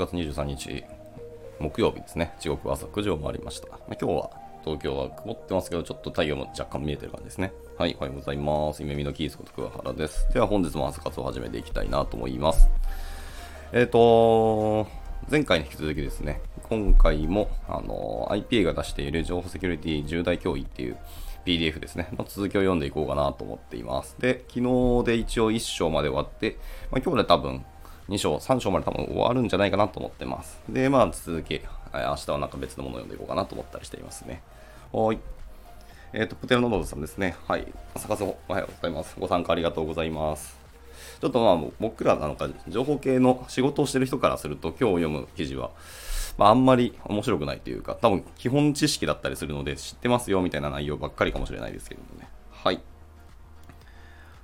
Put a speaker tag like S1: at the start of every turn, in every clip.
S1: 月23日、木曜日ですね。時刻は朝9時を回りました。まあ、今日は東京は曇ってますけど、ちょっと太陽も若干見えてる感じですね。はい、おはようございます。夢見のキースこと桑原です。では本日も朝活を始めていきたいなと思います。えっ、ー、と前回に引き続きですね、今回も、あの IPA が出している情報セキュリティ重大脅威っていう PDF ですね、の続きを読んでいこうかなと思っています。で、昨日で一応1章まで終わって、まあ、今日で多分2章、3章まで多分終わるんじゃないかなと思ってます。で、まあ続き、明日はなんか別のものを読んでいこうかなと思ったりしていますね。はい。えっ、ー、と、プテルノノードさんですね。はい。朝活おはようございます。ご参加ありがとうございます。ちょっとまあ、僕らなんか情報系の仕事をしてる人からすると、今日読む記事は、まあ、あんまり面白くないというか、多分基本知識だったりするので、知ってますよみたいな内容ばっかりかもしれないですけれどもね。はい。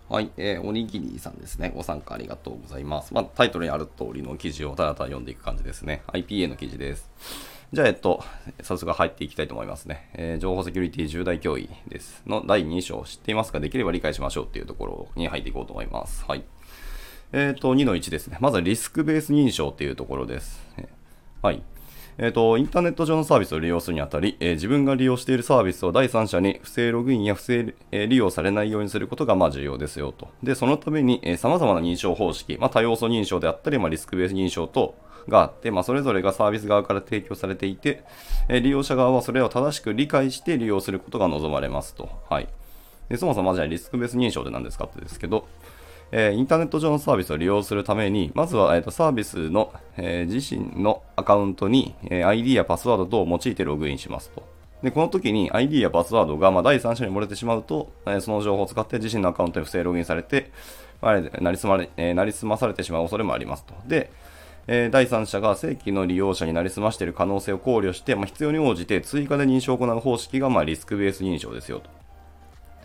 S1: はい、えー、おにぎりさんですね。ご参加ありがとうございます。まあ、タイトルにある通りの記事をただただ読んでいく感じですね。IPA の記事です。じゃあ、えっと、早速入っていきたいと思いますね。えー、情報セキュリティ重大脅威です。の第2章、知っていますか？できれば理解しましょうっていうところに入っていこうと思います。はい。えっ、ー、と、2の1ですね。まずはリスクベース認証っていうところです。はい。えーと、インターネット上のサービスを利用するにあたり、えー、自分が利用しているサービスを第三者に不正ログインや不正、えー、利用されないようにすることがまあ重要ですよと。で、そのために、えー、様々な認証方式、まあ、多要素認証であったり、まあ、リスクベース認証等があって、まあ、それぞれがサービス側から提供されていて、えー、利用者側はそれを正しく理解して利用することが望まれますと。はい。でそもそもじゃあリスクベース認証って何ですかってですけど、えー、インターネット上のサービスを利用するために、まずは、えーと、サービスの、えー、自身のアカウントに、えー、ID やパスワード等を用いてログインしますと。で、この時に ID やパスワードが、まあ、第三者に漏れてしまうと、えー、その情報を使って自身のアカウントに不正ログインされて、まあ、なりすまれ、え、なりすまされてしまう恐れもありますと。で、えー、第三者が正規の利用者になりすましている可能性を考慮して、まあ、必要に応じて追加で認証を行う方式が、まあ、リスクベース認証ですよと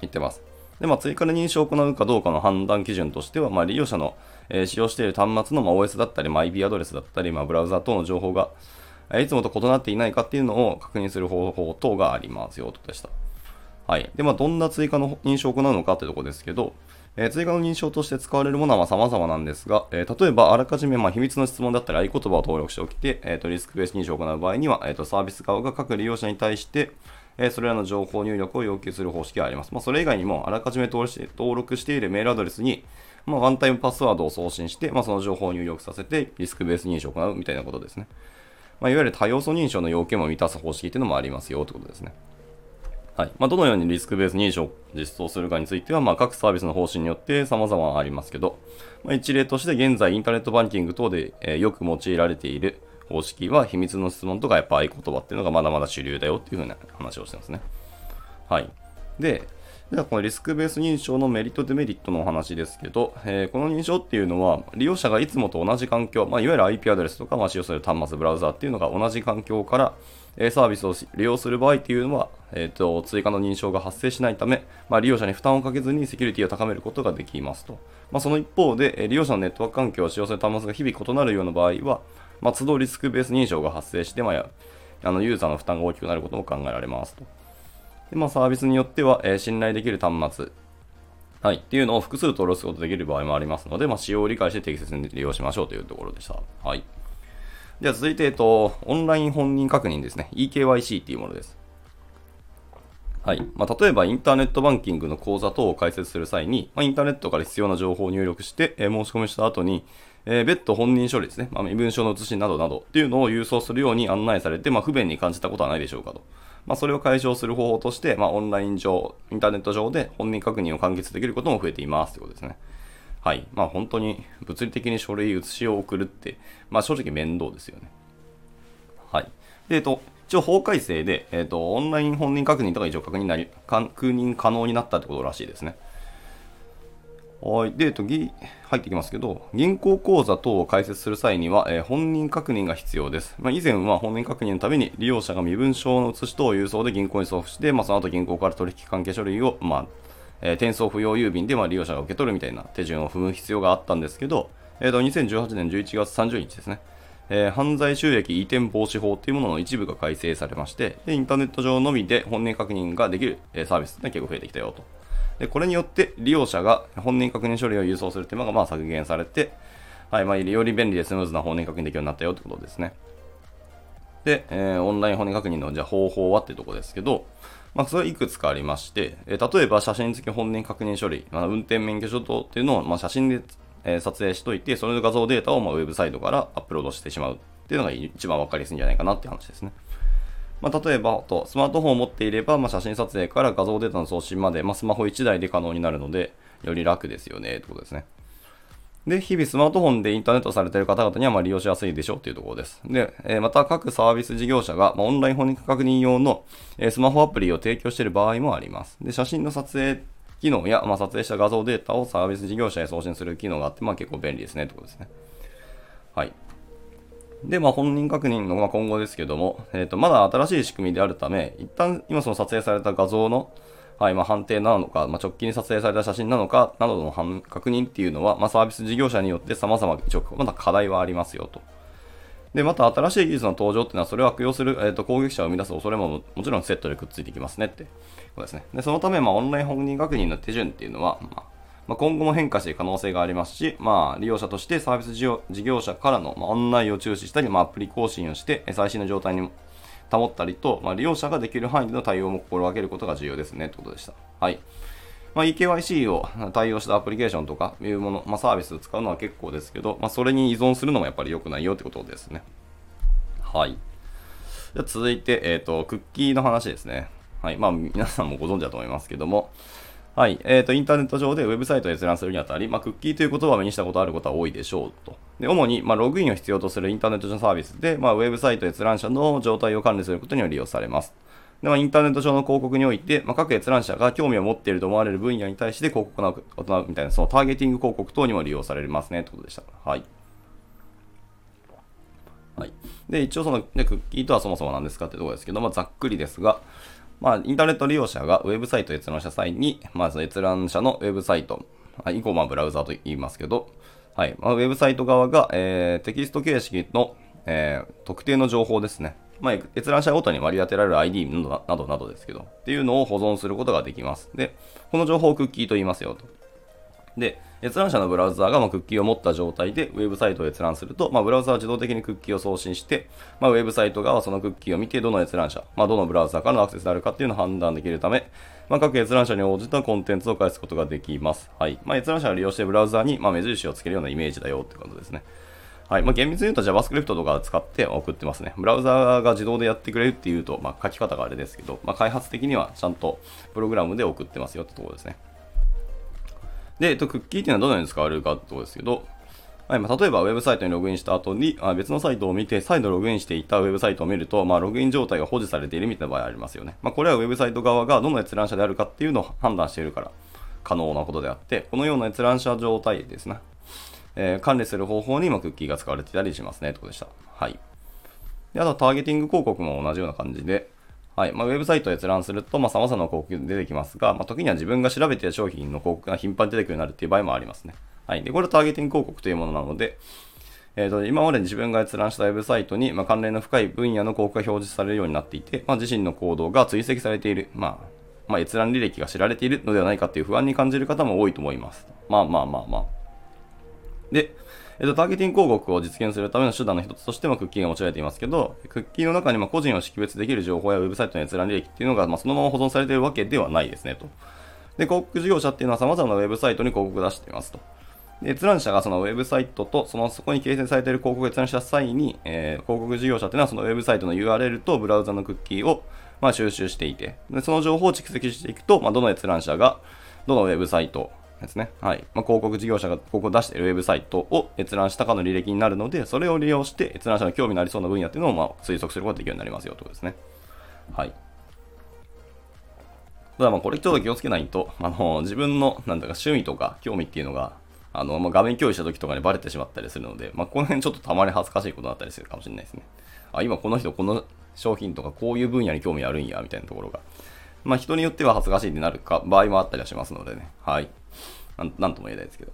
S1: 言ってます。で、まあ、追加で認証を行うかどうかの判断基準としては、まあ、利用者の、えー、使用している端末の、まあ、OS だったり、まあ、IP アドレスだったり、まあ、ブラウザ等の情報が、え、いつもと異なっていないかっていうのを確認する方法等がありますよとでした。はい。で、まあ、どんな追加の認証を行うのかってとこですけど、えー、追加の認証として使われるものは様々なんですが、えー、例えばあらかじめまあ秘密の質問だったり合言葉を登録しておきて、えーと、リスクベース認証を行う場合には、えーとサービス側が各利用者に対して、えそれらの情報入力を要求する方式があります。まあ、それ以外にも、あらかじめ登録しているメールアドレスに、まあ、ワンタイムパスワードを送信して、まあ、その情報を入力させて、リスクベース認証を行うみたいなことですね。まあ、いわゆる多要素認証の要件も満たす方式っていうのもありますよということですね。はいまあ、どのようにリスクベース認証を実装するかについては、まあ、各サービスの方針によって様々ありますけど、まあ、一例として現在インターネットバンキング等で、えー、よく用いられている方式は秘密の質問とかやっぱ合言葉っていうのがまだまだ主流だよっていうふうな話をしてますね。はい。で、ではこのリスクベース認証のメリット、デメリットのお話ですけど、えー、この認証っていうのは、利用者がいつもと同じ環境、まあ、いわゆる IP アドレスとか、まあ、使用する端末、ブラウザーっていうのが同じ環境から、え、サービスを利用する場合っていうのは、えーと、追加の認証が発生しないため、まあ、利用者に負担をかけずにセキュリティを高めることができますと。まあ、その一方で、利用者のネットワーク環境を使用する端末が日々異なるような場合は、まあ、都度リスクベース認証が発生して、まあ、あのユーザーの負担が大きくなることも考えられますと。でまあ、サービスによっては、えー、信頼できる端末、はい、っていうのを複数登録することができる場合もありますので、まあ、使用を理解して適切に利用しましょうというところでした。はい。では続いて、えっと、オンライン本人確認ですね。eKYC っていうものです。はい。まあ、例えば、インターネットバンキングの口座等を開設する際に、まあ、インターネットから必要な情報を入力して、えー、申し込みした後に、えー、別途本人処理ですね。まあ、身分証の写しなどなどっていうのを郵送するように案内されて、まあ、不便に感じたことはないでしょうかと。まあ、それを解消する方法として、まあ、オンライン上、インターネット上で本人確認を完結できることも増えていますということですね。はい。まあ、本当に物理的に書類写しを送るって、まあ、正直面倒ですよね。はい。で、えっと、一応法改正で、えっと、オンライン本人確認とか一応確認なり、確認可能になったってことらしいですね。はい。で、えっと、入ってきますけど、銀行口座等を開設する際には、えー、本人確認が必要です。まあ、以前は本人確認のために利用者が身分証の写し等を郵送で銀行に送付して、まあ、その後銀行から取引関係書類を、まあ、えー、転送不要郵便で、まあ、利用者が受け取るみたいな手順を踏む必要があったんですけど、えー、と2018年11月30日ですね。えー、犯罪収益移転防止法というものの一部が改正されましてで、インターネット上のみで本人確認ができる、え、サービスが結構増えてきたよと。でこれによって利用者が本人確認処理を郵送する手間がまあ削減されて、はい、まあ、より便利でスムーズな本人確認できるようになったよってことですね。で、えー、オンライン本人確認のじゃ方法はっていうとこですけど、まあ、それはいくつかありまして、えー、例えば写真付き本人確認処理、まあ、運転免許証等っていうのを、まあ、写真で、えー、撮影しといて、それの画像データを、まあ、ウェブサイトからアップロードしてしまうっていうのが一番わかりやすいんじゃないかなって話ですね。まあ、例えば、とスマートフォンを持っていれば、まあ、写真撮影から画像データの送信まで、まあ、スマホ1台で可能になるので、より楽ですよね、ってことですね。で、日々スマートフォンでインターネットされている方々にはま利用しやすいでしょうというところです。で、えまた各サービス事業者が、まオンライン本人確認用の、えスマホアプリを提供している場合もあります。で、写真の撮影機能や、ま、撮影した画像データをサービス事業者へ送信する機能があって、まあ、結構便利ですねということですね。はい。で、まあ、本人確認の、ま今後ですけども、えっ、ー、と、まだ新しい仕組みであるため、一旦今その撮影された画像の、はい、まあ、判定なのか、まあ、直近に撮影された写真なのか、などの確認っていうのは、まあ、サービス事業者によって様々、一応、まだ課題はありますよと。で、また新しい技術の登場っていうのは、それを悪用する、えーと、攻撃者を生み出す恐れももちろんセットでくっついてきますねってことですね。で、そのため、まあ、オンライン本人確認の手順っていうのは、まあ、まあ、今後も変化していく可能性がありますし、まあ、利用者としてサービス事業者からの、まあ、案内を注視したり、まあ、アプリ更新をして、最新の状態に保ったりと、まあ、利用者ができる範囲での対応も心がけることが重要ですね、ということでした。はい。まあ、EKYC を対応したアプリケーションとかいうもの、まあ、サービスを使うのは結構ですけど、まあ、それに依存するのもやっぱり良くないよってことですね。はい。じゃ続いて、えっ、ー、と、クッキーの話ですね。はい。まあ、皆さんもご存知だと思いますけども、はい。えっ、ー、と、インターネット上でウェブサイトを閲覧するにあたり、まあ、クッキーという言葉を目にしたことあることは多いでしょうと。で、主に、まあ、ログインを必要とするインターネット上のサービスで、まあ、ウェブサイト閲覧者の状態を管理することには利用されます。で、まあ、インターネット上の広告において、まあ、各閲覧者が興味を持っていると思われる分野に対して広告を行うみたいな、そのターゲティング広告等にも利用されますね、ということでした。はい。はい。で、一応その、ね、クッキーとはそもそも何ですかってところですけど、まあ、ざっくりですが、まあ、インターネット利用者がウェブサイト閲覧した際に、まず閲覧者のウェブサイト、以降、まあ、ブラウザと言いますけど、はい。まあ、ウェブサイト側が、えー、テキスト形式の、えー、特定の情報ですね。まあ、閲覧者ごとに割り当てられる ID などなどなどですけど、っていうのを保存することができます。で、この情報をクッキーと言いますよと。で、閲覧者のブラウザーがまクッキーを持った状態でウェブサイトを閲覧すると、まあ、ブラウザーは自動的にクッキーを送信して、まあ、ウェブサイト側はそのクッキーを見て、どの閲覧者、まあ、どのブラウザーからのアクセスであるかっていうのを判断できるため、ま、各閲覧者に応じたコンテンツを返すことができます。はい。ま、閲覧者が利用してブラウザーに、ま目印をつけるようなイメージだよってことですね。はい。まあ、厳密に言うと JavaScript とか使って送ってますね。ブラウザーが自動でやってくれるっていうと、まあ、書き方があれですけど、まあ、開発的にはちゃんとプログラムで送ってますよってところですね。で、えっと、クッキーっていうのはどのように使われるかってことですけど、はいまあ、例えばウェブサイトにログインした後にあ別のサイトを見て再度ログインしていたウェブサイトを見ると、まあ、ログイン状態が保持されているみたいな場合ありますよね。まあ、これはウェブサイト側がどの閲覧者であるかっていうのを判断しているから可能なことであって、このような閲覧者状態ですね。えー、管理する方法にもクッキーが使われていたりしますね。ということでした。はい。であと、ターゲティング広告も同じような感じで、はいまあ、ウェブサイトを閲覧すると、まあ、様々な広告出てきますが、まあ、時には自分が調べている商品の広告が頻繁に出てくるようになるっていう場合もありますね。はい。で、これはターゲティング広告というものなので、えーと、今まで自分が閲覧したウェブサイトに、まあ、関連の深い分野の広告が表示されるようになっていて、まあ、自身の行動が追跡されている、まあ、まあ、閲覧履歴が知られているのではないかという不安に感じる方も多いと思います。まあまあまあまあ。で、えっと、ターゲティング広告を実現するための手段の一つとしてもクッキーが用いられていますけど、クッキーの中にも個人を識別できる情報やウェブサイトの閲覧履歴っていうのが、ま、そのまま保存されているわけではないですねと。で、広告事業者っていうのは様々なウェブサイトに広告を出していますと。で閲覧者がそのウェブサイトとそのそこに掲載されている広告を閲覧した際に、えー、広告事業者というのはそのウェブサイトの URL とブラウザのクッキーをま収集していて、でその情報を蓄積していくと、まあ、どの閲覧者がどのウェブサイトですね。はい。まあ、広告事業者が広告を出しているウェブサイトを閲覧したかの履歴になるので、それを利用して閲覧者の興味のありそうな分野っていうのをま推測することができるようになりますよということですね。はい。ただまあこれちょっと気をつけないと、あの、自分の、なんだか趣味とか興味っていうのが、あの、まあ、画面共有した時とかにバレてしまったりするので、まあ、この辺ちょっとたまに恥ずかしいことだったりするかもしれないですね。あ、今この人この商品とかこういう分野に興味あるんや、みたいなところが。まあ、人によっては恥ずかしいってなるか、場合もあったりはしますのでね。はい。なんなんとも言えないですけど。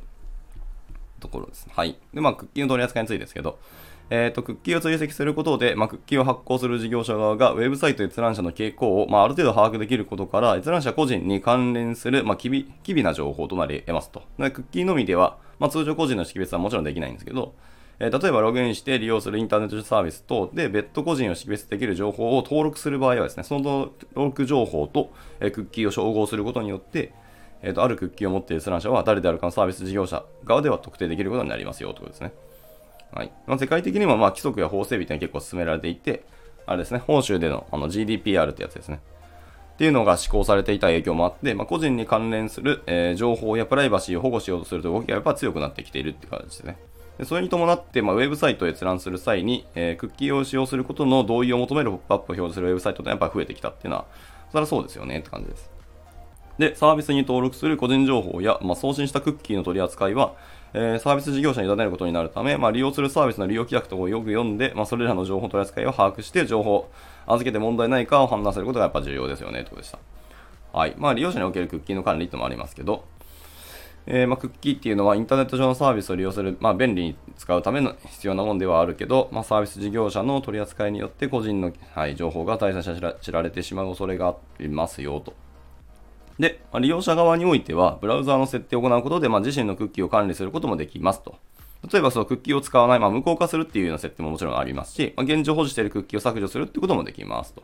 S1: ところです。ねはい。で、まあ、クッキーの取り扱いについてですけど、えーと、クッキーを追跡することで、まあ、クッキーを発行する事業者側がウェブサイト閲覧者の傾向を、まあ、ある程度把握できることから閲覧者個人に関連する、まあ、機微機微な情報となり得ますと。でクッキーのみでは、まあ、通常個人の識別はもちろんできないんですけど、え、例えばログインして利用するインターネットサービス等で別途個人を識別できる情報を登録する場合はですね、その登録情報と、え、クッキーを照合することによって、えーと、あるクッキーを持っている閲覧者は誰であるかのサービス事業者側では特定できることになりますよということですね。はいまあ、世界的にもまあ規則や法整備というのは結構進められていて、あれですね、本州でのあの GDPR ってやつですね。っていうのが施行されていた影響もあって、まあ、個人に関連する、えー、情報やプライバシーを保護しようとすると動きがやっぱ強くなってきているって感じですね。でそれに伴って、まあ、ウェブサイトを閲覧する際に、えー、クッキーを使用することの同意を求めるポップアップを表示するウェブサイトってやっぱり増えてきたっていうのは、そりゃそうですよねって感じです。で、サービスに登録する個人情報や、まあ、送信したクッキーの取り扱いは、えー、サービス事業者に委ねることになるため、まあ、利用するサービスの利用規約とかをよく読んで、まあ、それらの情報取り扱いを把握して、情報を預けて問題ないかを判断することがやっぱ重要ですよね、ということでした。はい。まあ、利用者におけるクッキーの管理ってのもありますけど、えー、まあ、クッキーっていうのはインターネット上のサービスを利用する、まあ、便利に使うための必要なものではあるけど、まあ、サービス事業者の取り扱いによって個人の、はい、情報が第三者に知られてしまう恐れがありますよと。で、まあ、利用者側においては、ブラウザーの設定を行うことで、まあ、自身のクッキーを管理することもできますと。例えばそのクッキーを使わない、まあ、無効化するっていうような設定ももちろんありますし、まあ、現状保持しているクッキーを削除するってこともできますと。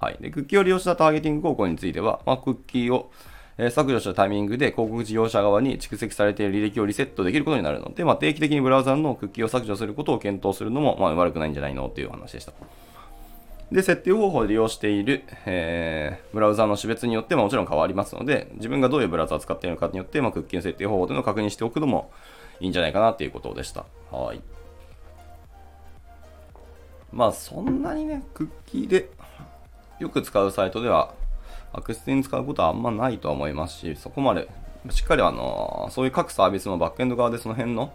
S1: はい。で、クッキーを利用したターゲティング広告については、まあ、クッキーを、え、削除したタイミングで広告事業者側に蓄積されている履歴をリセットできることになるので、まあ、定期的にブラウザのクッキーを削除することを検討するのも、まあ、悪くないんじゃないのっていう話でした。で、設定方法で利用している、えー、ブラウザの種別によってももちろん変わりますので、自分がどういうブラウザを使っているのかによって、まあ、クッキーの設定方法というのを確認しておくのもいいんじゃないかなということでした。はい。まあ、そんなにね、クッキーでよく使うサイトでは、悪質に使うことはあんまないとは思いますし、そこまで、しっかりあの、そういう各サービスのバックエンド側でその辺の、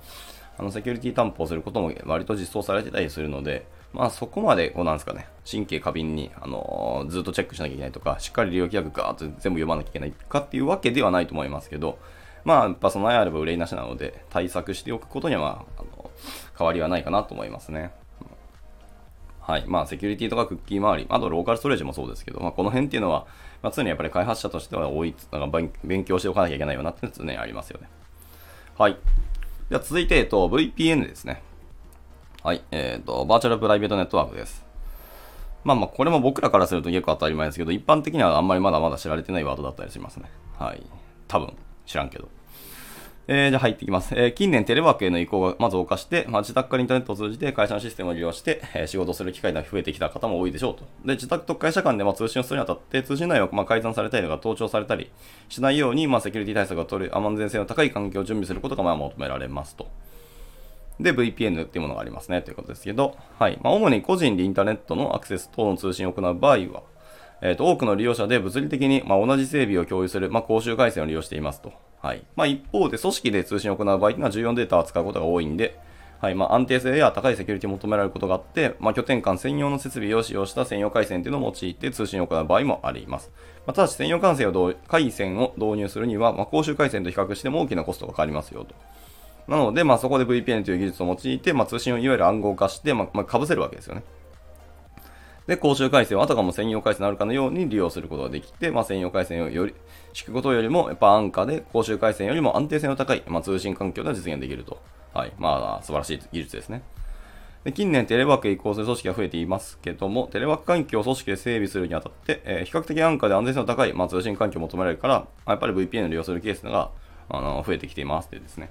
S1: あの、セキュリティ担保をすることも割と実装されてたりするので、まあそこまで、こうなんですかね、神経過敏に、あの、ずっとチェックしなきゃいけないとか、しっかり利用規約ガーッと全部読まなきゃいけないかっていうわけではないと思いますけど、まあやっぱ備えあれば憂いなしなので、対策しておくことには、あの変わりはないかなと思いますね。はい。まあ、セキュリティとかクッキー周り、あとローカルストレージもそうですけど、まあ、この辺っていうのは、まあ、常にやっぱり開発者としては多い、なんか勉強しておかなきゃいけないよなっていうのは常にありますよね。はい。では続いて、えっと、VPN ですね。はい。えっ、ー、と、バーチャルプライベートネットワークです。まあまあ、これも僕らからすると結構当たり前ですけど、一般的にはあんまりまだまだ知られてないワードだったりしますね。はい。多分、知らんけど。えー、じゃあ入っていきます。えー、近年テレワークへの移行がまず増加して、まあ、自宅からインターネットを通じて会社のシステムを利用して、えー、仕事をする機会が増えてきた方も多いでしょうと。で、自宅と会社間でまあ通信をするにあたって、通信内容がまあ改ざんされたりとか盗聴されたりしないように、まあ、セキュリティ対策を取る安全性の高い環境を準備することがまあ求められますと。で、VPN っていうものがありますねということですけど、はい。まあ、主に個人でインターネットのアクセス等の通信を行う場合は、えっ、ー、と、多くの利用者で物理的に、まあ、同じ整備を共有する、まあ、公衆回線を利用していますと。はい。まあ、一方で、組織で通信を行う場合というのは重要データを扱うことが多いんで、はい。まあ、安定性や高いセキュリティを求められることがあって、まあ、拠点間専用の設備を使用した専用回線というのを用いて通信を行う場合もあります。まあ、ただし、専用回線を回線を導入するには、まあ、公衆回線と比較しても大きなコストがかかりますよと。なので、まあ、そこで VPN という技術を用いて、まあ、通信をいわゆる暗号化して、まあ、まあ、被せるわけですよね。で、公衆回線をあたかも専用回線になるかのように利用することができて、まあ、専用回線をより、敷くことよりも、やっぱ安価で公衆回線よりも安定性の高い、まあ、通信環境で実現できると。はい。まあ、素晴らしい技術ですね。で近年テレワークへ移行する組織が増えていますけども、テレワーク環境を組織で整備するにあたって、えー、比較的安価で安全性の高い、まあ、通信環境を求められるから、やっぱり VPN を利用するケースがあの増えてきていますでですね。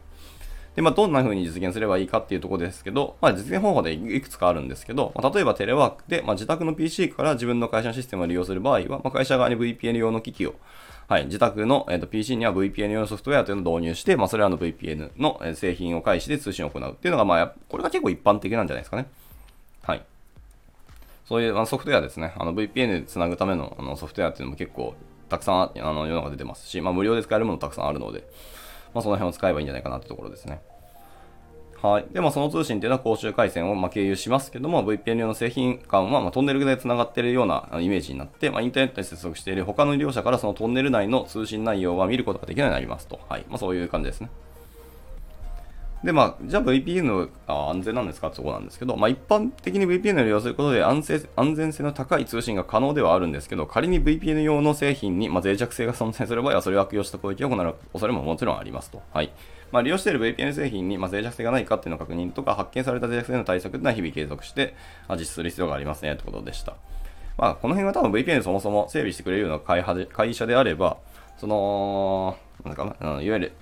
S1: で、まあ、どんな風に実現すればいいかっていうところですけど、まあ、実現方法でいくつかあるんですけど、まあ、例えばテレワークで、まあ、自宅の PC から自分の会社のシステムを利用する場合は、まあ、会社側に VPN 用の機器を、はい、自宅の、えー、と PC には VPN 用のソフトウェアというのを導入して、まあ、それらの VPN の製品を介して通信を行うっていうのが、まあ、これが結構一般的なんじゃないですかね。はい。そういう、まあ、ソフトウェアですね。あの VPN でつなぐためのあのソフトウェアっていうのも結構たくさんあの世の中出てますし、まあ、無料で使えるものたくさんあるので、まあ、その辺を使えばいいんじゃないかなってところですね。はい。で、まあ、その通信っていうのは公衆回線をま経由しますけども、VPN 用の製品間はまトンネルで繋がっているようなイメージになって、まあ、インターネットに接続している他の利用者からそのトンネル内の通信内容は見ることができないようになりますと。はい。まあ、そういう感じですね。で、まあ、じゃあ VPN は安全なんですか？ってとこなんですけど、まあ、一般的に VPN を利用することで安全安全性の高い通信が可能ではあるんですけど、仮に VPN 用の製品に、まあ、脆弱性が存在する場合は、それを悪用した攻撃を行う恐れももちろんありますと。はい。まあ、利用している VPN 製品に、まあ、脆弱性がないかっていうのを確認とか、発見された脆弱性の対策というのは日々継続して、まあ、実施する必要がありますね、ということでした。まあ、この辺は多分 VPN そもそも整備してくれるような会社であれば、その、なんかな、いわゆる、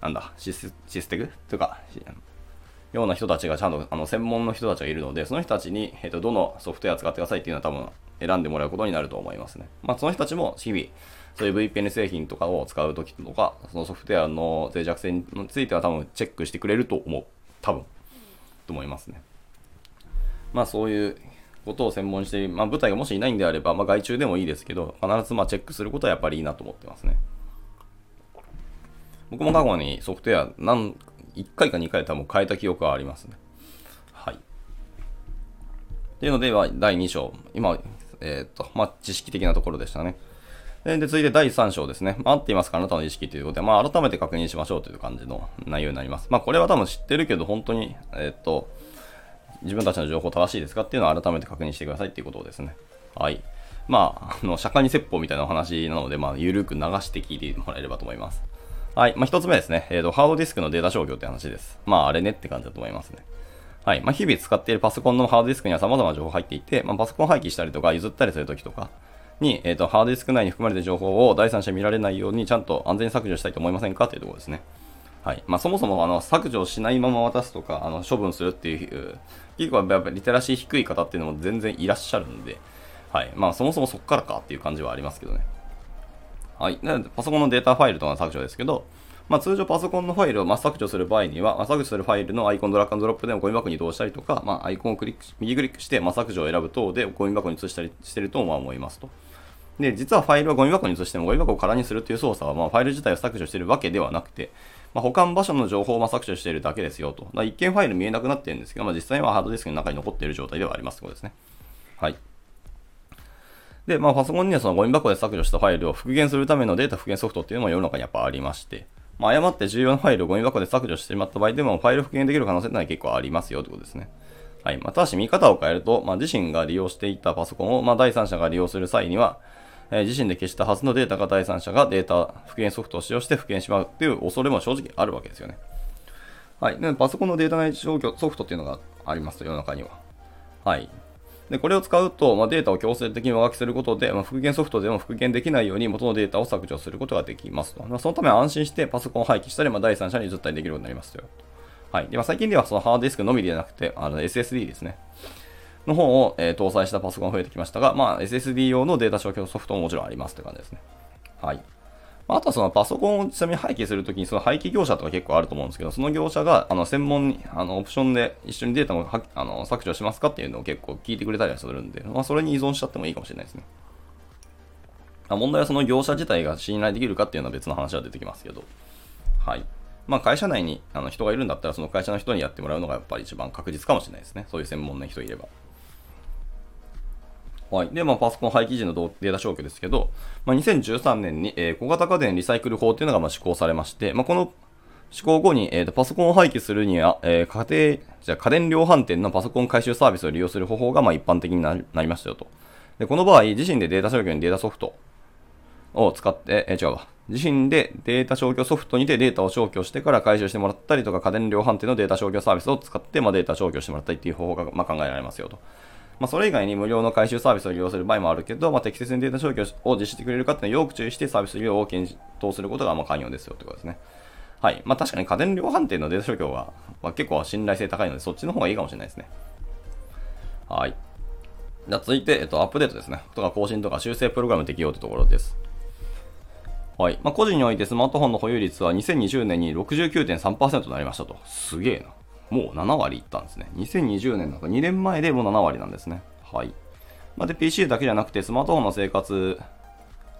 S1: なんだ、シスシステグ？とか、ような人たちがちゃんとあの専門の人たちがいるので、その人たちに、えーと、どのソフトウェア使ってくださいっていうのは多分選んでもらうことになると思いますね。まあ、その人たちも日々、そういう VPN 製品とかを使うときとか、そのソフトウェアの脆弱性については多分チェックしてくれると思う。多分。と思いますね。まあそういうことを専門して、まあ部隊がもしいないんであれば、まあ外注でもいいですけど、必ずまあチェックすることはやっぱりいいなと思ってますね。僕も過去にソフトウェア何1回か2回多分変えた記憶はありますね。はい。っていうので、第2章。今、えっ、と、まあ、知識的なところでしたね。で、続いて第3章ですね。ま、合っていますかあなたの意識ということで、まあ、改めて確認しましょうという感じの内容になります。まあ、これは多分知ってるけど、本当に、えっ、と、自分たちの情報正しいですかっていうのを改めて確認してくださいっていうことですね。はい。まあ、あの、釈迦に説法みたいなお話なので、まあ、ゆるく流して聞いてもらえればと思います。はい。まあ、一つ目ですね。えっ、ー、と、ハードディスクのデータ消去って話です。まあ、あれねって感じだと思いますね。はい。まあ、日々使っているパソコンのハードディスクには様々な情報が入っていて、まあ、パソコン廃棄したりとか譲ったりするときとかに、えっ、ー、と、ハードディスク内に含まれている情報を第三者見られないようにちゃんと安全に削除したいと思いませんかというところですね。はい。まあ、そもそも、あの、削除しないまま渡すとか、あの、処分するっていう、結構やっぱりリテラシー低い方っていうのも全然いらっしゃるんで、はい。まあ、そもそもそっからかっていう感じはありますけどね。はい。なので、パソコンのデータファイルとかの削除ですけど、まあ、通常パソコンのファイルを削除する場合には、ま、削除するファイルのアイコンドラッグドロップでもゴミ箱に移動したりとか、まあ、アイコンをクリック右クリックして、ま、削除を選ぶ等でゴミ箱に移したりしてるとま思いますと。で、実はファイルはゴミ箱に移してもゴミ箱を空にするという操作は、ま、ファイル自体を削除しているわけではなくて、まあ、保管場所の情報を削除しているだけですよと。一見ファイル見えなくなってるんですけど、まあ、実際はハードディスクの中に残っている状態ではありますということですね。はい。で、まあ、パソコンにはそのゴミ箱で削除したファイルを復元するためのデータ復元ソフトっていうのも世の中にやっぱありまして、まあ、誤って重要なファイルをゴミ箱で削除してしまった場合でも、ファイル復元できる可能性ってのは結構ありますよということですね。はい。まあ、ただし見方を変えると、まあ、自身が利用していたパソコンを、まあ、第三者が利用する際には、えー、自身で消したはずのデータが第三者がデータ復元ソフトを使用して復元しまうっていう恐れも正直あるわけですよね。はい。でパソコンのデータ内消去ソフトっていうのがありますと、世の中には。はい。で、これを使うと、まあ、データを強制的に上書きすることで、まあ、復元ソフトでも復元できないように元のデータを削除することができますと。まあ、そのため安心してパソコンを廃棄したり、まあ、第三者に譲ったりできるようになりますよ。はい。で、まあ、最近ではそのハードディスクのみではなくて、あの SSD ですね。の方を、えー、搭載したパソコンが増えてきましたが、まあ、SSD 用のデータ消去ソフトももちろんありますって感じですね。はい。まあとはそのパソコンをちなみに廃棄するときにその廃棄業者とか結構あると思うんですけど、その業者があの専門にあのオプションで一緒にデータをあの削除しますかっていうのを結構聞いてくれたりはするんで、まあ、それに依存しちゃってもいいかもしれないですね。まあ、問題はその業者自体が信頼できるかっていうのは別の話は出てきますけど、はい。まあ、会社内にあの人がいるんだったら、その会社の人にやってもらうのがやっぱり一番確実かもしれないですね。そういう専門の人いれば。はい。で、まあ、パソコン廃棄時のデータ消去ですけど、まあ、2013年に、えー、小型家電リサイクル法っていうのがまあ施行されまして、まあ、この施行後に、えーと、パソコンを廃棄するには、えー、家庭、じゃ家電量販店のパソコン回収サービスを利用する方法がまあ一般的になりましたよと。で、この場合、自身でデータ消去にデータソフトを使って、えー、違うわ。自身でデータ消去ソフトにてデータを消去してから回収してもらったりとか、家電量販店のデータ消去サービスを使って、まあ、データ消去してもらったりっていう方法がまあ考えられますよと。まあ、それ以外に無料の回収サービスを利用する場合もあるけど、まあ、適切にデータ消去を実施してくれるかっていうのをよく注意してサービス利用を検討することがまあ関与ですよってことですね。はい。まあ、確かに家電量販店のデータ消去は、まあ、結構信頼性高いので、そっちの方がいいかもしれないですね。はい。じゃ続いて、えっと、アップデートですね。とか更新とか修正プログラム適用というところです。はい。まあ、個人においてスマートフォンの保有率は2020年に69.3%となりましたと。すげえな。もう7割いったんですね。2020年なんか2年前でもう7割なんですね。はい。まあ、で、PC だけじゃなくてスマートフォンの生活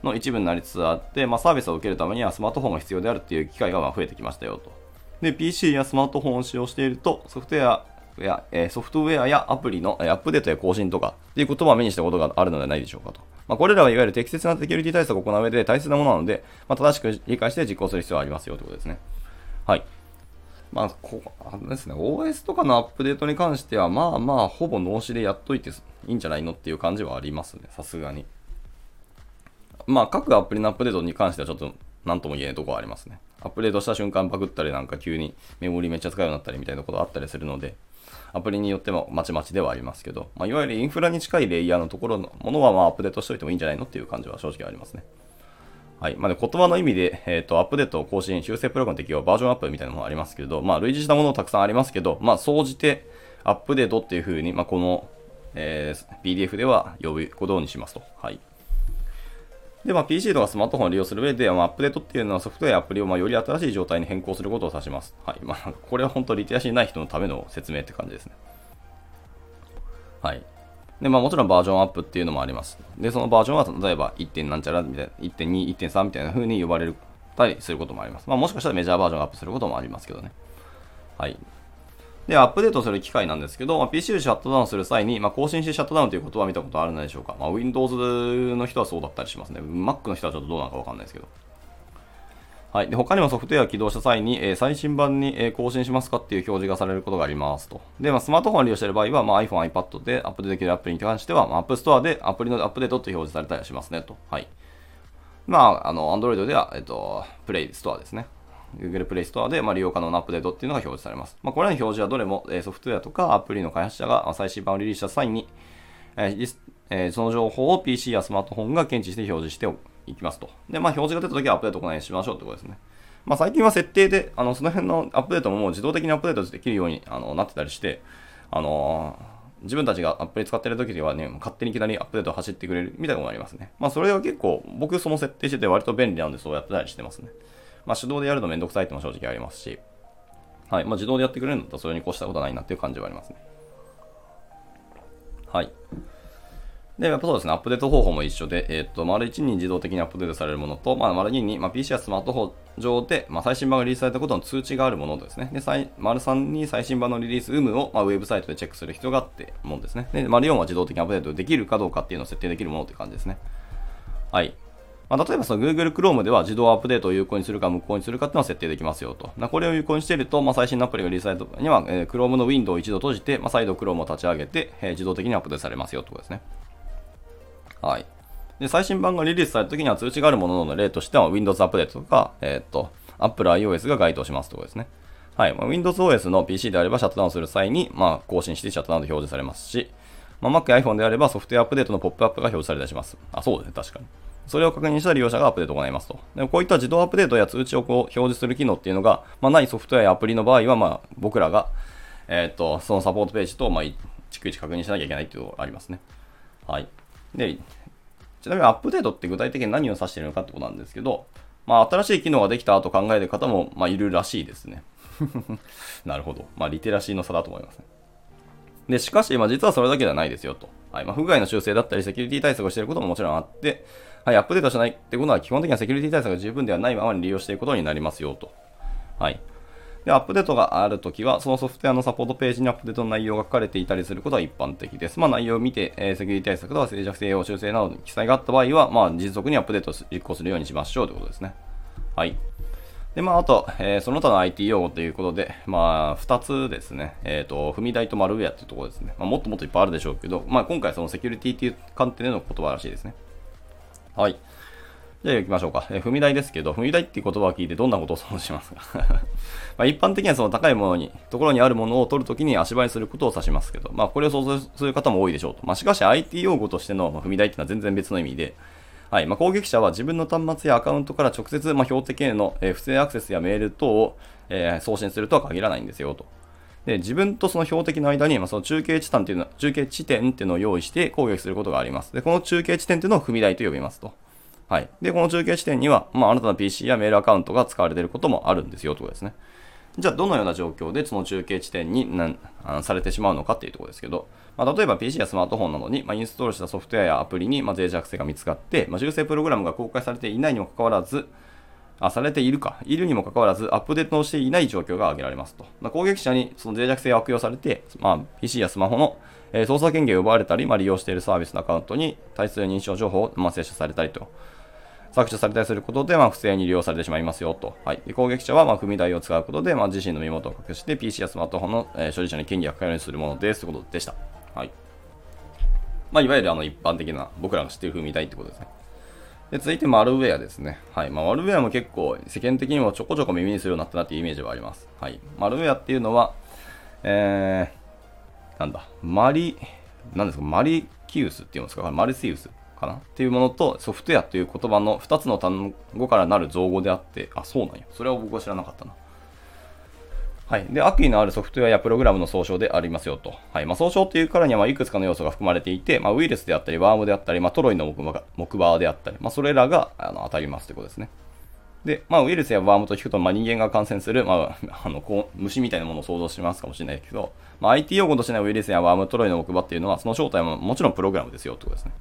S1: の一部になりつつあって、まあ、サービスを受けるためにはスマートフォンが必要であるっていう機会がま増えてきましたよと。で、PC やスマートフォンを使用していると、ソフトウェアや、え、ソフトウェアやアプリの、アップデートや更新とかっていうことは目にしたことがあるのではないでしょうかと。まあ、これらはいわゆる適切なセキュリティ対策を行う上で大切なものなので、まあ、正しく理解して実行する必要がありますよということですね。はい。まあ、こあれですね、OS とかのアップデートに関しては、まあまあ、ほぼ脳死でやっといていいんじゃないのっていう感じはありますね、さすがに。まあ、各アプリのアップデートに関してはちょっと何とも言えないところはありますね。アップデートした瞬間パクったりなんか急にメモリめっちゃ使うようになったりみたいなことあったりするので、アプリによってもまちまちではありますけど、まあ、いわゆるインフラに近いレイヤーのところのものはまあアップデートしておいてもいいんじゃないのっていう感じは正直ありますね。はい。まあ、言葉の意味で、えっ、ー、と、アップデート、更新、修正プログラム適用、バージョンアップみたいなのもありますけれど、まあ、類似したものたくさんありますけど、まあ、総じて、アップデートっていうふうに、まあ、この、えー、PDF では呼ぶことにしますと。はい。で、まあ、PC とかスマートフォンを利用する上で、まあ、アップデートっていうのはソフトウェア、アプリをまあより新しい状態に変更することを指します。はい。まあ、これは本当リテラシーない人のための説明って感じですね。はい。で、まあもちろんバージョンアップっていうのもあります。で、そのバージョンは例えば 1. 点なんちゃらみたいな、1.2、1.3みたいな風に呼ばれるたりすることもあります。まあもしかしたらメジャーバージョンアップすることもありますけどね。はい。で、アップデートする機械なんですけど、まあ、PC をシャットダウンする際に、まあ、更新してシャットダウンという言葉は見たことあるのでしょうか。まあ、Windows の人はそうだったりしますね。Mac の人はちょっとどうなのかわかんないですけど。はい。で、他にもソフトウェアを起動した際に、えー、最新版に、えー、更新しますかっていう表示がされることがありますと。で、まあ、スマートフォンを利用している場合は、まあ、iPhone、iPad でアップデートできるアプリに関しては、まあ、App Store でアプリのアップデートって表示されたりしますねと。はい。まあ、あの、Android では、えっと、Play Store ですね。Google Play Store で、まあ、利用可能なアップデートっていうのが表示されます。まあ、これらの表示はどれも、えー、ソフトウェアとかアプリの開発者が最新版をリリースした際に、えーえー、その情報を PC やスマートフォンが検知して表示していきますと。で、まあ、表示が出た時はアップデートをお願いしましょうってことですね。まあ、最近は設定で、あの、その辺のアップデートももう自動的にアップデートできるようにあのなってたりして、あのー、自分たちがアプリ使ってる時にはね、勝手にいきなりアップデート走ってくれるみたいなのがありますね。まあ、それは結構、僕その設定してて割と便利なんでそうやってたりしてますね。まあ、手動でやるのめんどくさいっても正直ありますし、はい。まあ、自動でやってくれるんだったらそれに越したことはないなっていう感じはありますね。はい。で、やっぱそうですね、アップデート方法も一緒で、えっ、ー、と、丸1に自動的にアップデートされるものと、まあ、丸2に、まあ、PC やスマートフォン上で、まあ、最新版がリリースされたことの通知があるものですね。で、丸3に最新版のリリース有無を、まあ、ウェブサイトでチェックする必要があってものですね。で、丸4は自動的にアップデートできるかどうかっていうのを設定できるものって感じですね。はい。まあ、例えばその Google Chrome では自動アップデートを有効にするか無効にするかっていうのは設定できますよと。これを有効にしていると、まあ、最新のアプリがリリースされたには、えー、Chrome の Window を一度閉じて、まあ、再度 Chrome を立ち上げて、えー、自動的にアップデートされますよということですね。はい。で、最新版がリリースされた時には通知があるものの例としては Windows アップデートとか、えっ、と、Apple iOS が該当しますということですね。はい。まあ、Windows OS の PC であればシャットダウンする際に、まあ、更新してシャットダウンと表示されますし、まあ、Mac や iPhone であればソフトウェアアップデートのポップアップが表示されたりします。あ、そうですね。確かに。それを確認した利用者がアップデートを行いますと。でこういった自動アップデートや通知をこう表示する機能っていうのが、まあ、ないソフトウェアやアプリの場合は、まあ、僕らが、えっ、と、そのサポートページと、まあ、逐一確認しなきゃいけないっていうのがありますね。はい。で、ちなみにアップデートって具体的に何を指しているのかってことなんですけど、まあ、新しい機能ができたと考える方も、まあ、いるらしいですね。なるほど。まあ、リテラシーの差だと思いますね。で、しかし、まあ、実はそれだけではないですよと。はい。まあ、不具合の修正だったり、セキュリティ対策をしていることももちろんあって、はい、アップデートしないってことは、基本的にはセキュリティ対策が十分ではないままに利用していくことになりますよと。はい。で、アップデートがあるときは、そのソフトウェアのサポートページにアップデートの内容が書かれていたりすることは一般的です。まあ、内容を見て、えー、セキュリティ対策とか静寂性を修正などの記載があった場合は、まあ、実続にアップデートを実行するようにしましょうということですね。はい。で、まあ、あと、えー、その他の IT 用語ということで、まあ、二つですね。えっ、ー、と、踏み台とマルウェアというところですね。まあ、もっともっといっぱいあるでしょうけど、まあ、今回そのセキュリティという観点での言葉らしいですね。はい。じゃあ行きましょうか。え、踏み台ですけど、踏み台っていう言葉を聞いてどんなことを想像しますか？まあ一般的にはその高いものに、ところにあるものを取るときに足場にすることを指しますけど、まあこれを想像する方も多いでしょうと。まあしかし IT 用語としての踏み台っていうのは全然別の意味で、はい。まあ、攻撃者は自分の端末やアカウントから直接、まあ、標的への、え、不正アクセスやメール等を、えー、送信するとは限らないんですよと。で、自分とその標的の間に、まあ、その中継地点っていうの中継地点っていうのを用意して攻撃することがあります。で、この中継地点っていうのを踏み台と呼びますと。はい。で、この中継地点には、まあ、あなたの PC やメールアカウントが使われていることもあるんですよ、ということですね。じゃあ、どのような状況でその中継地点になあされてしまうのかっていうところですけど、まあ、例えば PC やスマートフォンなどに、まあ、インストールしたソフトウェアやアプリに、まあ、脆弱性が見つかって、まあ、修正プログラムが公開されていないにもかかわらず、あ、されているか、いるにもかかわらず、アップデートをしていない状況が挙げられますと。まあ、攻撃者にその脆弱性を悪用されて、まあ、PC やスマホの、えー、操作権限を奪われたり、まあ、利用しているサービスのアカウントに対する認証情報を、まあ、摂取されたりと。削除されたりすることで、まあ、不正に利用されてしまいますよと。はい、で攻撃者は、まあ、踏み台を使うことで、まあ、自身の身元を隠して PC やスマートフォンの、えー、所有者に権利がかかるようにするものですということでした。はいまあ、いわゆるあの一般的な僕らが知っている踏み台ってことですね。で続いてマルウェアですね。はい。まあ、マルウェアも結構世間的にもちょこちょこ耳にするようになったなっていうイメージはあります。はい。マルウェアっていうのは、えー、なんだ、マリ、なんですか、マリキウスっていうんですか、マリシウスかなっていうものとソフトウェアという言葉の2つの単語からなる造語であって、あ、そうなんや。それは僕は知らなかったな。はい。で、悪意のあるソフトウェアやプログラムの総称でありますよと。はい。まあ、総称っていうからには、まいくつかの要素が含まれていて、まあ、ウイルスであったり、ワームであったり、まあ、トロイの木馬木馬であったり、まあ、それらがあの当たりますということですね。で、まあ、ウイルスやワームと聞くと、まあ、人間が感染する、まあ、あのこう虫みたいなものを想像しますかもしれないけど、まあ、IT 用語としてのウイルスやワーム、トロイの木馬っていうのは、その正体ももちろんプログラムですよってことですね。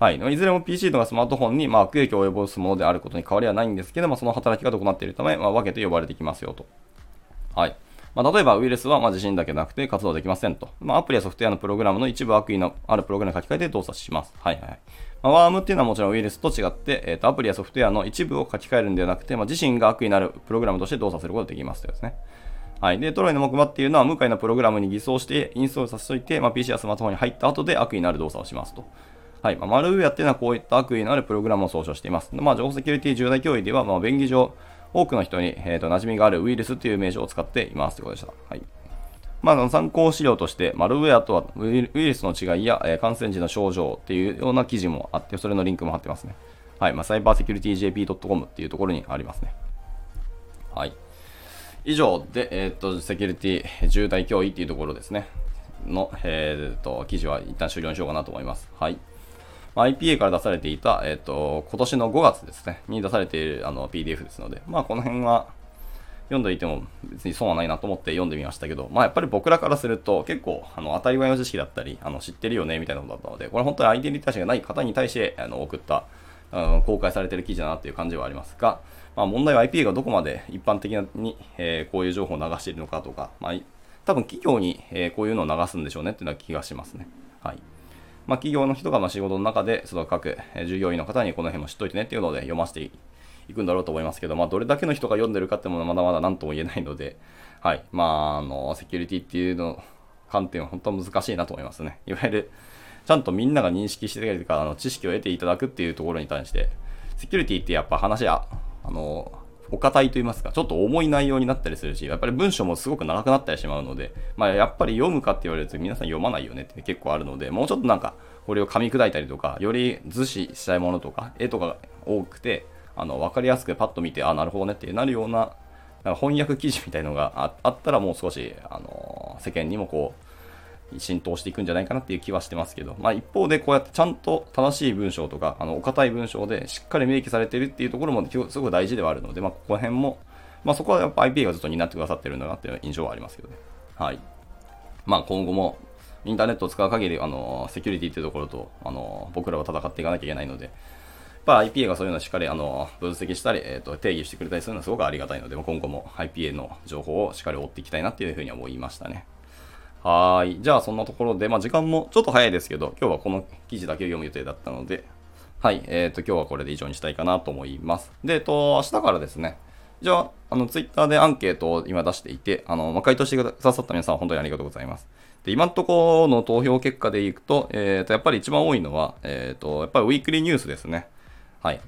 S1: はい。いずれも PC とかスマートフォンに、ま、悪影響を及ぼすものであることに変わりはないんですけど、まあ、その働きが異なっているため、まあ、分けて呼ばれてきますよと。はい。まあ、例えばウイルスはま自身だけなくて活動できませんと。まあ、アプリやソフトウェアのプログラムの一部悪意のあるプログラムに書き換えて動作します。はいはい。まあ、ワームっていうのはもちろんウイルスと違って、えー、とアプリやソフトウェアの一部を書き換えるんではなくて、まあ、自身が悪意のあるプログラムとして動作することができますというですね。はい。で、トロイの木馬っていうのは、向かいのプログラムに偽装してインストールさせておいて、まあ、PC やスマートフォンに入った後で悪意のある動作をしますと。はい。まあ、マルウェアっていうのはこういった悪意のあるプログラムを総称しています。まあ、情報セキュリティ重大脅威では、まあ、便宜上、多くの人に、えー、と馴染みがあるウイルスという名称を使っていますということでした。はい。まあ、参考資料として、マルウェアとはウイルスの違いや、えー、感染時の症状っていうような記事もあって、それのリンクも貼ってますね。はい。まあ、サイバーセキュリティ JP.com っていうところにありますね。はい。以上で、えっ、ー、と、セキュリティ重大脅威っていうところですね。の、えっ、ー、と、記事は一旦終了にしようかなと思います。はい。まあ、IPA から出されていた、えっ、と、今年の5月ですね、に出されているあの PDF ですので、まあ、この辺は、読んでいても別に損はないなと思って読んでみましたけど、まあやっぱり僕らからすると結構あの当たり前の知識だったり、あの知ってるよねみたいなことだったので、これ本当にアイデンティティがない方に対してあの送った、うん、公開されてる記事だなっていう感じはありますが、まあ問題は IPA がどこまで一般的に、えー、こういう情報を流しているのかとか、まあ多分企業に、えー、こういうのを流すんでしょうねっていうのは気がしますね。はい。まあ、企業の人がま仕事の中で、その各従業員の方にこの辺も知っといてねっていうので読ませていくんだろうと思いますけど、まあ、どれだけの人が読んでるかっていうのはまだまだ何とも言えないので、はい。まあ、あの、セキュリティっていうの観点は本当は難しいなと思いますね。いわゆる、ちゃんとみんなが認識してるか、あの知識を得ていただくっていうところに対して、セキュリティってやっぱ話は、あの、お堅いと言いますか、ちょっと重い内容になったりするし、やっぱり文章もすごく長くなったりしまうので、まあ、やっぱり読むかって言われると皆さん読まないよねって結構あるので、もうちょっとなんか、これを噛み砕いたりとか、より図示したいものとか、絵とかが多くて、あの分かりやすくパッと見て、あ、なるほどねってなるようななんか翻訳記事みたいのがあったらもう少し、あの世間にもこう浸透していくんじゃないかなっていう気はしてますけど、まあ、一方でこうやってちゃんと正しい文章とか、あのお堅い文章でしっかり明記されてるっていうところもすごく大事ではあるので、まあ、ここら辺も、まあ、そこはやっぱ IPA がずっと担ってくださってるんだなっていう印象はありますけどね。はい。まあ、今後もインターネットを使う限り、あのセキュリティっていうところと、あの僕らは戦っていかなきゃいけないので、ぱ IPA がそういうのをしっかりあの分析したり、えーと、定義してくれたりするのはすごくありがたいので、今後も IPA の情報をしっかり追っていきたいなっていうふうに思いましたね。はい。じゃあそんなところで、まあ時間もちょっと早いですけど、今日はこの記事だけを読む予定だったので、はい。えっ、ー、と、今日はこれで以上にしたいかなと思います。で、えっ、と、明日からですね、じゃあ、あの、ツイッターでアンケートを今出していて、あの、まあ、回答してくださった皆さん本当にありがとうございます。で、今のところの投票結果でいくと、えっ、ー、と、やっぱり一番多いのは、えっ、ー、と、やっぱりウィークリーニュースですね。はい。っ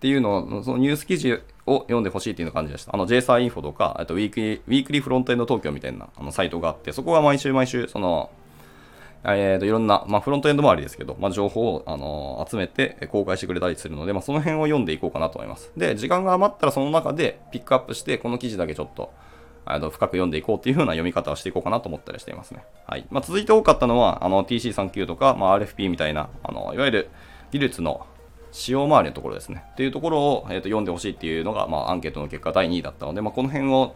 S1: ていうのを、そのニュース記事を読んでほしいっていう感じでした。あの、JSA インフォとか、あと Weekly、Weekly Frontend 東京みたいなあのサイトがあって、そこは毎週毎週、その、えー、といろんな、まあ、フロントエンド周りですけど、まあ、情報を、あのー、集めて公開してくれたりするので、まあ、その辺を読んでいこうかなと思います。で、時間が余ったらその中でピックアップして、この記事だけちょっと、あの深く読んでいこうっていう風な読み方をしていこうかなと思ったりしていますね。はい。まあ、続いて多かったのは、あの、TC39 とか、まあ、 RFC みたいな、あの、いわゆる技術の使用周りのところですね。っていうところを、えー、と読んでほしいっていうのが、まあ、アンケートの結果第2位だったので、まあ、この辺を、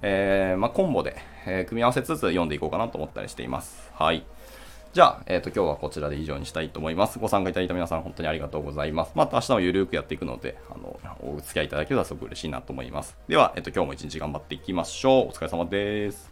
S1: えー、まあ、コンボで、えー、組み合わせつつ読んでいこうかなと思ったりしています。はい。じゃあ、えっ、ー、と、今日はこちらで以上にしたいと思います。ご参加いただいた皆さん、本当にありがとうございます。また明日もゆるくやっていくので、あの、お付き合いいただければすごく嬉しいなと思います。では、えっ、ー、と、今日も一日頑張っていきましょう。お疲れ様です。